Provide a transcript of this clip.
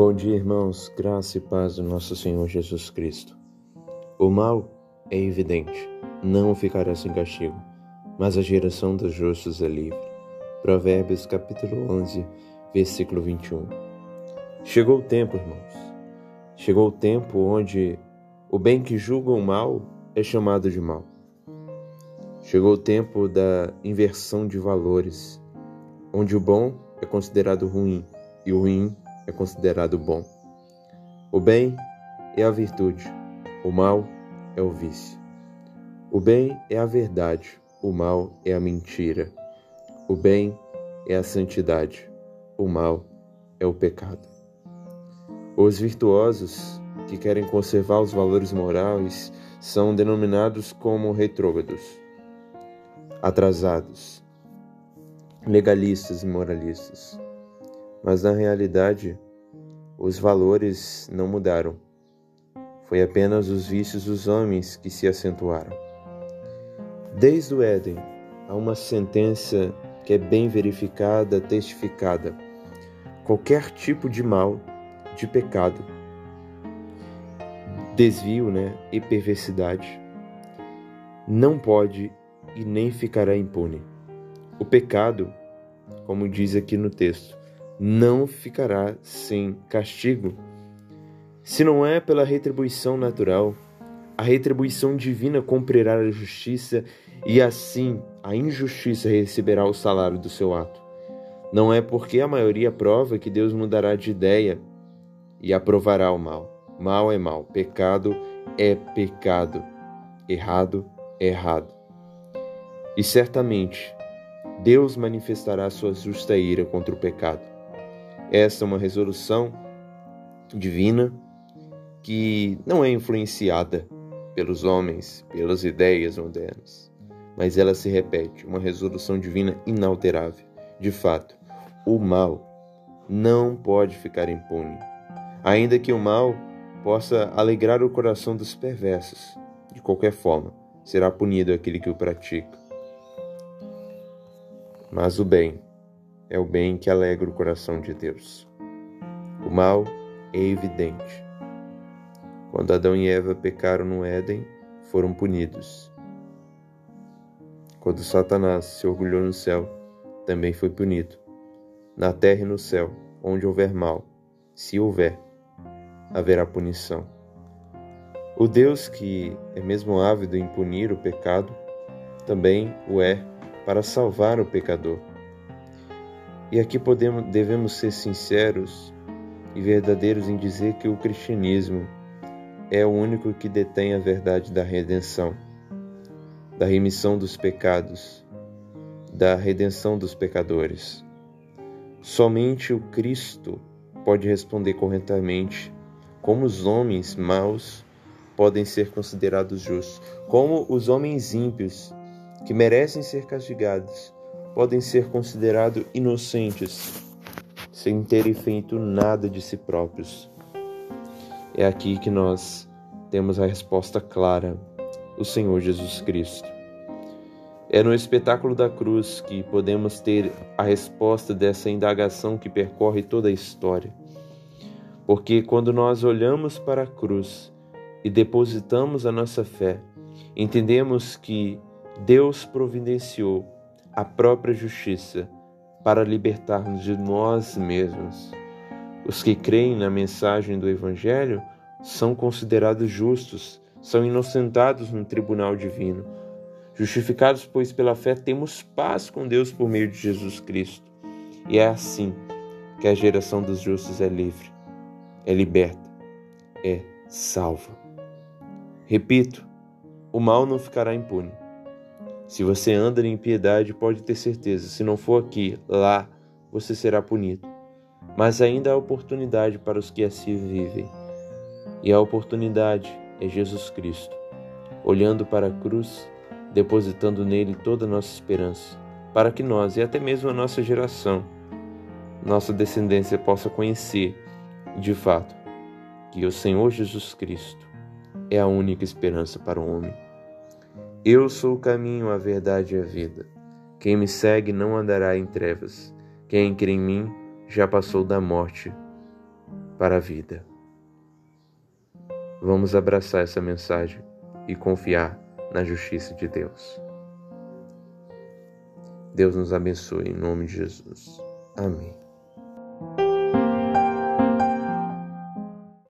Bom dia, irmãos. Graça e paz do nosso Senhor Jesus Cristo. O mal é evidente, não ficará sem castigo, mas a geração dos justos é livre. Provérbios capítulo 11, versículo 21. Chegou o tempo, irmãos. Chegou o tempo onde o bem que julga o mal é chamado de mal. Chegou o tempo da inversão de valores, onde o bom é considerado ruim e o ruim é considerado bom. O bem é a virtude, o mal é o vício. O bem é a verdade, o mal é a mentira. O bem é a santidade, o mal é o pecado. Os virtuosos que querem conservar os valores morais são denominados como retrógrados, atrasados, legalistas e moralistas. Mas na realidade, os valores não mudaram. Foi apenas os vícios dos homens que se acentuaram. Desde o Éden, há uma sentença que é bem verificada, testificada. Qualquer tipo de mal, de pecado, desvio né, e perversidade não pode e nem ficará impune. O pecado, como diz aqui no texto, não ficará sem castigo. Se não é pela retribuição natural, a retribuição divina cumprirá a justiça e assim a injustiça receberá o salário do seu ato. Não é porque a maioria prova que Deus mudará de ideia e aprovará o mal. Mal é mal, pecado é pecado, errado é errado. E certamente Deus manifestará sua justa ira contra o pecado. Essa é uma resolução divina que não é influenciada pelos homens, pelas ideias modernas, mas ela se repete, uma resolução divina inalterável. De fato, o mal não pode ficar impune. Ainda que o mal possa alegrar o coração dos perversos, de qualquer forma, será punido aquele que o pratica. Mas o bem é o bem que alegra o coração de Deus. O mal é evidente. Quando Adão e Eva pecaram no Éden, foram punidos. Quando Satanás se orgulhou no céu, também foi punido. Na terra e no céu, onde houver mal, se houver, haverá punição. O Deus que é mesmo ávido em punir o pecado, também o é para salvar o pecador. E aqui podemos, devemos ser sinceros e verdadeiros em dizer que o cristianismo é o único que detém a verdade da redenção, da remissão dos pecados, da redenção dos pecadores. Somente o Cristo pode responder corretamente como os homens maus podem ser considerados justos, como os homens ímpios que merecem ser castigados podem ser considerados inocentes, sem terem feito nada de si próprios. É aqui que nós temos a resposta clara: o Senhor Jesus Cristo. É no espetáculo da cruz que podemos ter a resposta dessa indagação que percorre toda a história. Porque quando nós olhamos para a cruz e depositamos a nossa fé, entendemos que Deus providenciou a própria justiça para libertar-nos de nós mesmos. Os que creem na mensagem do Evangelho são considerados justos, são inocentados no tribunal divino. Justificados, pois, pela fé, temos paz com Deus por meio de Jesus Cristo. E é assim que a geração dos justos é livre, é liberta, é salva. Repito, o mal não ficará impune. Se você anda em piedade, pode ter certeza, se não for aqui, lá você será punido. Mas ainda há oportunidade para os que assim vivem. E a oportunidade é Jesus Cristo, olhando para a cruz, depositando nele toda a nossa esperança, para que nós e até mesmo a nossa geração, nossa descendência possa conhecer, de fato, que o Senhor Jesus Cristo é a única esperança para o homem. Eu sou o caminho, a verdade e a vida. Quem me segue não andará em trevas. Quem crê em mim já passou da morte para a vida. Vamos abraçar essa mensagem e confiar na justiça de Deus. Deus nos abençoe em nome de Jesus. Amém.